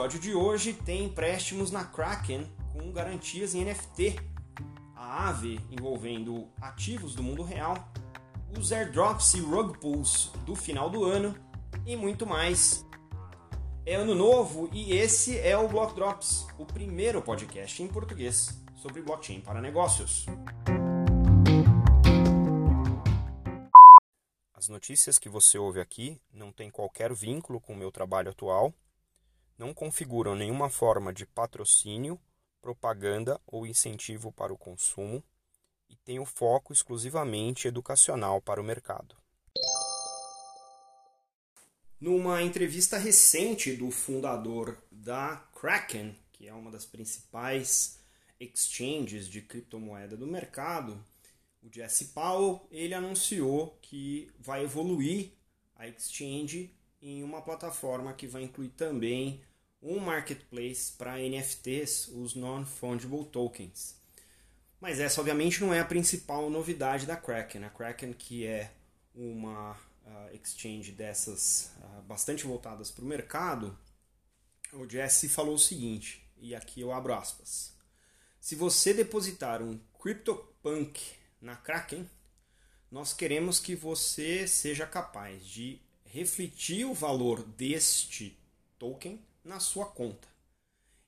episódio de hoje tem empréstimos na Kraken com garantias em NFT, a AVE envolvendo ativos do mundo real, os airdrops e rug pulls do final do ano e muito mais. É ano novo e esse é o Block Drops, o primeiro podcast em português sobre blockchain para negócios. As notícias que você ouve aqui não têm qualquer vínculo com o meu trabalho atual, não configuram nenhuma forma de patrocínio, propaganda ou incentivo para o consumo e têm o foco exclusivamente educacional para o mercado. Numa entrevista recente do fundador da Kraken, que é uma das principais exchanges de criptomoeda do mercado, o Jesse Powell, ele anunciou que vai evoluir a exchange em uma plataforma que vai incluir também um marketplace para NFTs, os Non-Fungible Tokens. Mas essa, obviamente, não é a principal novidade da Kraken. A Kraken, que é uma uh, exchange dessas uh, bastante voltadas para o mercado, o Jesse falou o seguinte, e aqui eu abro aspas. Se você depositar um CryptoPunk na Kraken, nós queremos que você seja capaz de refletir o valor deste token na sua conta.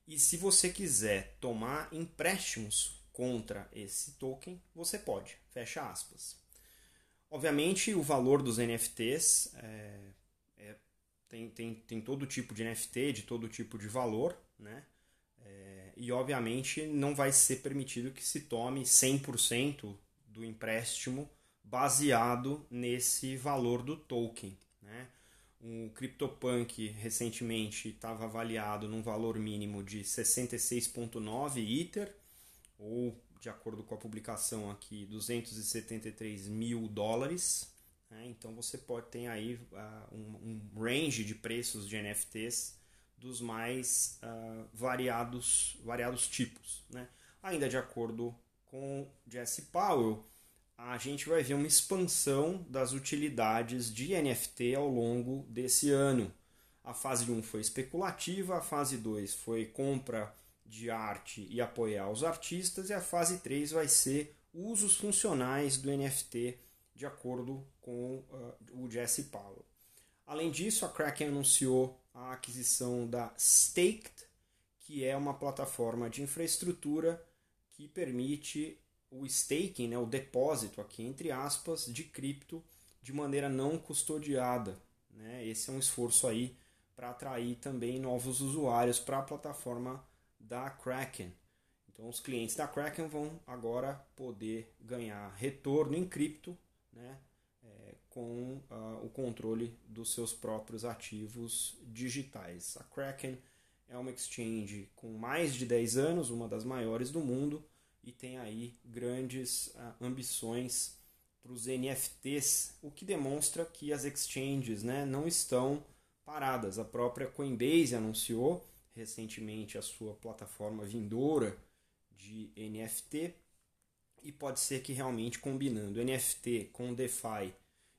E se você quiser tomar empréstimos contra esse token, você pode. Fecha aspas. Obviamente, o valor dos NFTs é, é, tem, tem, tem todo tipo de NFT, de todo tipo de valor, né? É, e obviamente não vai ser permitido que se tome 100% do empréstimo baseado nesse valor do token. Né? O CryptoPunk recentemente estava avaliado num valor mínimo de 66,9 Ether, ou de acordo com a publicação aqui, 273 mil dólares. Né? Então você pode ter aí uh, um, um, range de preços de NFTs dos mais uh, variados, variados tipos. Né? Ainda de acordo com Jesse Powell, a gente vai ver uma expansão das utilidades de NFT ao longo desse ano. A fase 1 foi especulativa, a fase 2 foi compra de arte e apoiar os artistas, e a fase 3 vai ser usos funcionais do NFT, de acordo com uh, o Jesse Powell. Além disso, a Kraken anunciou a aquisição da Staked, que é uma plataforma de infraestrutura que permite o staking, né, o depósito aqui entre aspas de cripto de maneira não custodiada. Né? Esse é um esforço aí para atrair também novos usuários para a plataforma da Kraken. Então os clientes da Kraken vão agora poder ganhar retorno em cripto, né, é, com uh, o controle dos seus próprios ativos digitais. A Kraken é uma exchange com mais de 10 anos, uma das maiores do mundo, e tem aí grandes uh, ambições para os NFTs, o que demonstra que as exchanges né, não estão paradas. A própria Coinbase anunciou recentemente a sua plataforma vindoura de NFT e pode ser que realmente combinando NFT com DeFi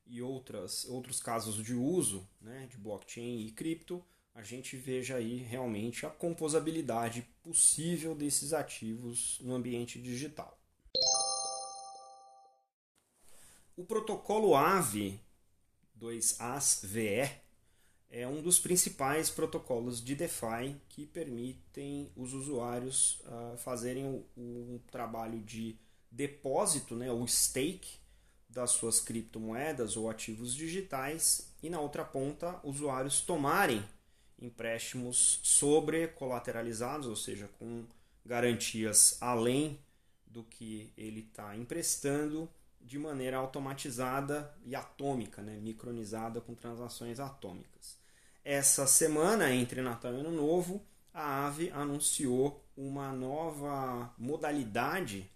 e outras, outros casos de uso né, de blockchain e cripto, a gente veja aí realmente a composabilidade possível desses ativos no ambiente digital. O protocolo AVE 2ASVE é um dos principais protocolos de DeFi que permitem os usuários uh, fazerem o, o, trabalho de depósito, né, o stake das suas criptomoedas ou ativos digitais e na outra ponta usuários tomarem empréstimos sobre colateralizados, ou seja, com garantias além do que ele está emprestando, de maneira automatizada e atômica, né? micronizada com transações atômicas. Essa semana, entre Natal e Ano Novo, a AVE anunciou uma nova modalidade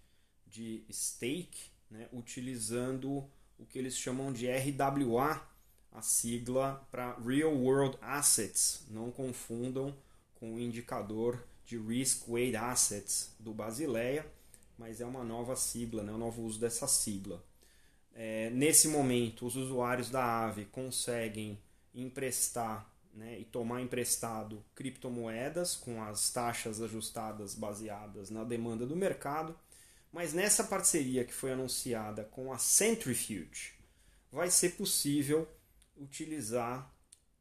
de stake, né? utilizando o que eles chamam de RWA, a sigla para Real World Assets. Não confundam com o indicador de Risk Weighted Assets do Basileia, mas é uma nova sigla, né, um novo uso dessa sigla. É, nesse momento, os usuários da AVE conseguem emprestar né, e tomar emprestado criptomoedas com as taxas ajustadas baseadas na demanda do mercado. Mas nessa parceria que foi anunciada com a Centrifuge, vai ser possível utilizar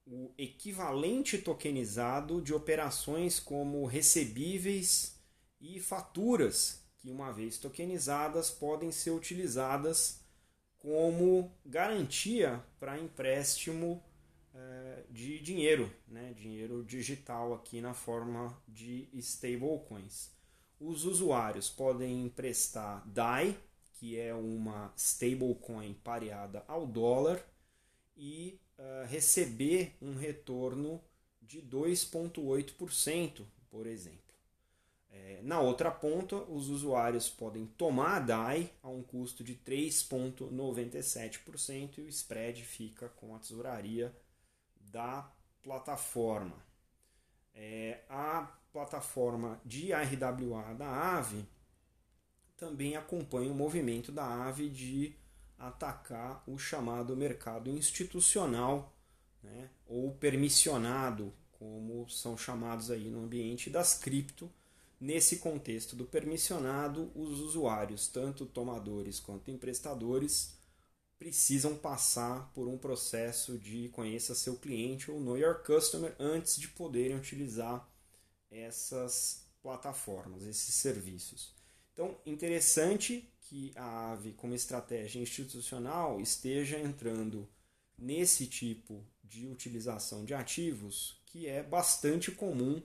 o equivalente tokenizado de operações como recebíveis e faturas, que uma vez tokenizadas podem ser utilizadas como garantia para empréstimo eh, de dinheiro, né? dinheiro digital aqui na forma de stablecoins. Os usuários podem emprestar DAI, que é uma stablecoin pareada ao dólar, e uh, receber um retorno de 2,8%, por exemplo. É, na outra ponta, os usuários podem tomar a DAI a um custo de 3,97% e o spread fica com a tesouraria da plataforma. É, a plataforma de RWA da AVE também acompanha o movimento da AVE de atacar o chamado mercado institucional né, ou permissionado, como são chamados aí no ambiente das cripto. Nesse contexto do permissionado, os usuários, tanto tomadores quanto emprestadores, precisam passar por um processo de conheça seu cliente ou know your customer antes de poderem utilizar essas plataformas, esses serviços. Então, interessante que a AVE, como estratégia institucional, esteja entrando nesse tipo de utilização de ativos que é bastante comum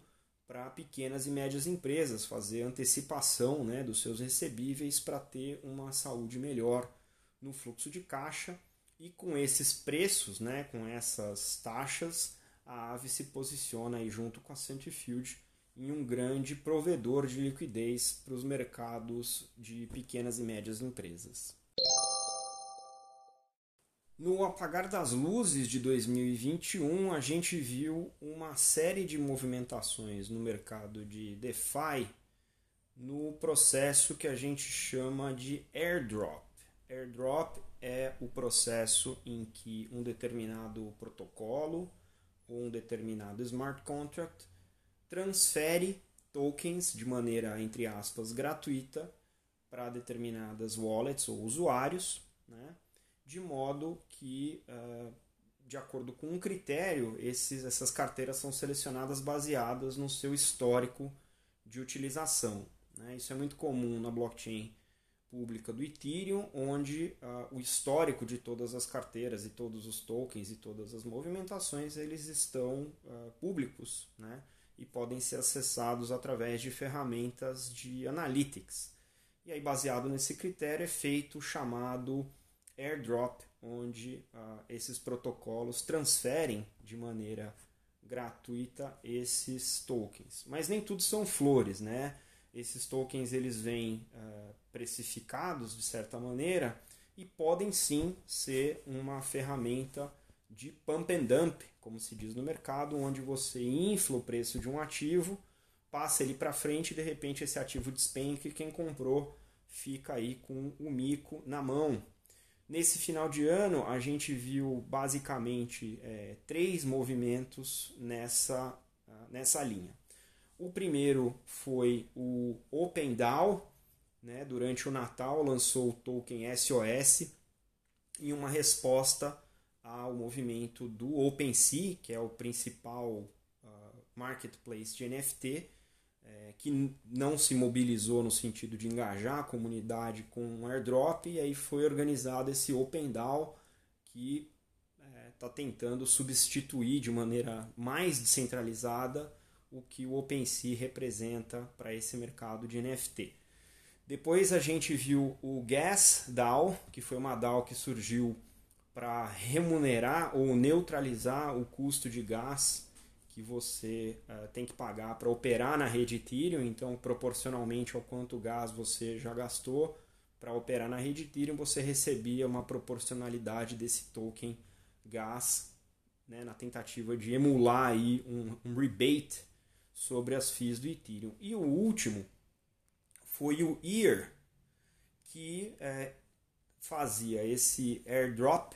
para pequenas e médias empresas fazer antecipação né, dos seus recebíveis para ter uma saúde melhor no fluxo de caixa. E com esses preços, né, com essas taxas, a AVE se posiciona aí junto com a Centrifuge em um grande provedor de liquidez para os mercados de pequenas e médias empresas. No apagar das luzes de 2021, a gente viu uma série de movimentações no mercado de DeFi no processo que a gente chama de airdrop. Airdrop é o processo em que um determinado protocolo ou um determinado smart contract transfere tokens de maneira, entre aspas, gratuita para determinadas wallets ou usuários, né? de modo que, uh, de acordo com um critério, esses, essas carteiras são selecionadas baseadas no seu histórico de utilização. Né? Isso é muito comum na blockchain pública do Ethereum, onde uh, o histórico de todas as carteiras e todos os tokens e todas as movimentações eles estão uh, públicos, né? E podem ser acessados através de ferramentas de analytics. E aí, baseado nesse critério, é feito o chamado airdrop, onde uh, esses protocolos transferem de maneira gratuita esses tokens. Mas nem tudo são flores, né? Esses tokens eles vêm uh, precificados de certa maneira e podem sim ser uma ferramenta de pump and dump, como se diz no mercado, onde você infla o preço de um ativo, passa ele para frente e de repente esse ativo despenca e quem comprou fica aí com o mico na mão. Nesse final de ano, a gente viu basicamente é, três movimentos nessa, nessa linha. O primeiro foi o OpenDAO, né, durante o Natal lançou o token SOS em uma resposta ao movimento do OpenSea, que é o principal uh, marketplace de NFT, é, que não se mobilizou no sentido de engajar a comunidade com um airdrop, e aí foi organizado esse OpenDAO, que está é, tentando substituir de maneira mais descentralizada o que o OpenSea representa para esse mercado de NFT. Depois a gente viu o Gas DAO, que foi uma DAO que surgiu para remunerar ou neutralizar o custo de gás que você uh, tem que pagar para operar na rede Ethereum, então proporcionalmente ao quanto gás você já gastou para operar na rede Ethereum, você recebia uma proporcionalidade desse token gás né, na tentativa de emular aí um, um rebate sobre as FIIs do Ethereum. E o último foi o EAR, que é, fazia esse airdrop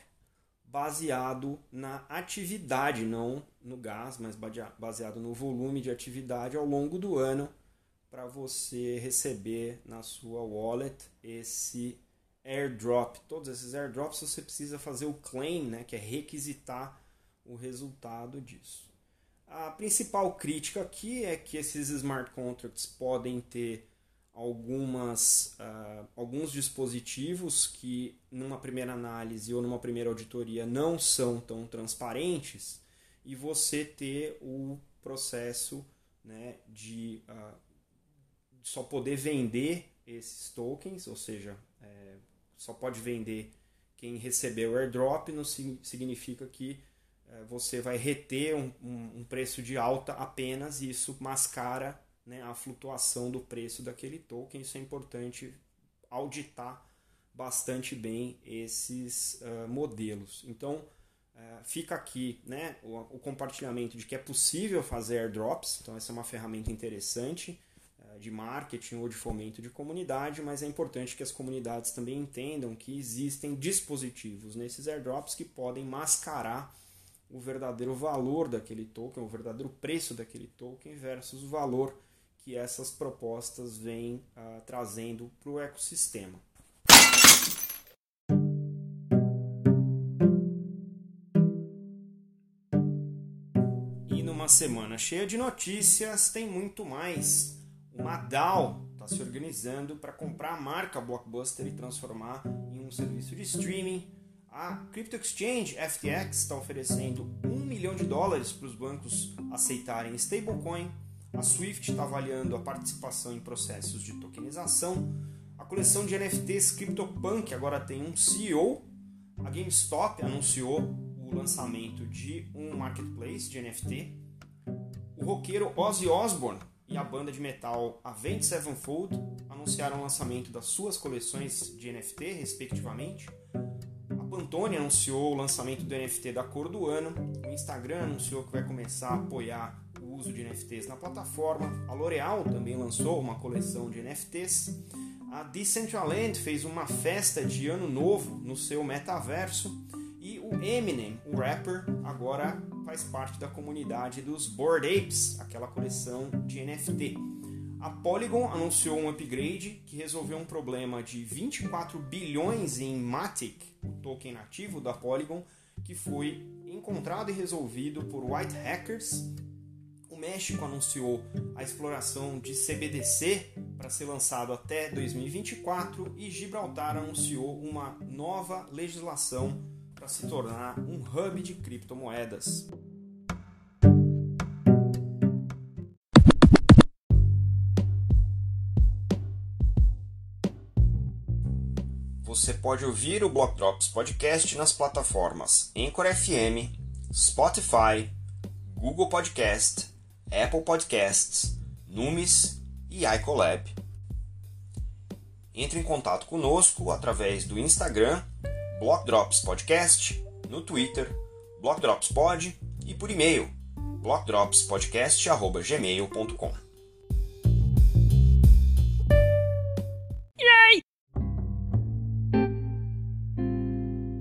baseado na atividade, não no gás, mas baseado no volume de atividade ao longo do ano para você receber na sua wallet esse airdrop. Todos esses airdrops você precisa fazer o claim, né, que é requisitar o resultado disso. A principal crítica aqui é que esses smart contracts podem ter algumas, uh, alguns dispositivos que, numa primeira análise ou numa primeira auditoria, não são tão transparentes e você ter o processo né, de uh, só poder vender esses tokens, ou seja, é, só pode vender quem recebeu o airdrop, não significa que é, você vai reter um, um, um, preço de alta apenas e isso mascara né, a flutuação do preço daquele token. Isso é importante auditar bastante bem esses uh, modelos. Então, uh, fica aqui né, o, o, compartilhamento de que é possível fazer airdrops, então essa é uma ferramenta interessante uh, de marketing ou de fomento de comunidade, mas é importante que as comunidades também entendam que existem dispositivos nesses airdrops que podem mascarar o verdadeiro valor daquele token, o verdadeiro preço daquele token versus o valor que essas propostas vêm uh, trazendo para o ecossistema. E numa semana cheia de notícias, tem muito mais. Uma DAO está se organizando para comprar a marca Blockbuster e transformar em um serviço de streaming. A Crypto Exchange FTX está oferecendo um milhão de dólares para os bancos aceitarem stablecoin a Swift está avaliando a participação em processos de tokenização. A coleção de NFTs CryptoPunk agora tem um CEO. A GameStop anunciou o lançamento de um marketplace de NFT. O roqueiro Ozzy Osbourne e a banda de metal Avenged Sevenfold anunciaram o lançamento das suas coleções de NFT, respectivamente. A Pantone anunciou o lançamento do NFT da cor do ano. O Instagram anunciou que vai começar a apoiar uso de NFTs na plataforma. A L'Oréal também lançou uma coleção de NFTs. A Decentraland fez uma festa de ano novo no seu metaverso. E o Eminem, o rapper, agora faz parte da comunidade dos Bored Apes, aquela coleção de NFT. A Polygon anunciou um upgrade que resolveu um problema de 24 bilhões em Matic, o token nativo da Polygon, que foi encontrado e resolvido por white hackers o México anunciou a exploração de CBDC para ser lançado até 2024 e Gibraltar anunciou uma nova legislação para se tornar um hub de criptomoedas. Você pode ouvir o Block Drops Podcast nas plataformas Anchor FM, Spotify, Google Podcast Apple Podcasts, Numis e iColab. Entre em contato conosco através do Instagram, Block Drops Podcast, no Twitter, Block Drops Pod e por e-mail, blockdropspodcast.gmail.com.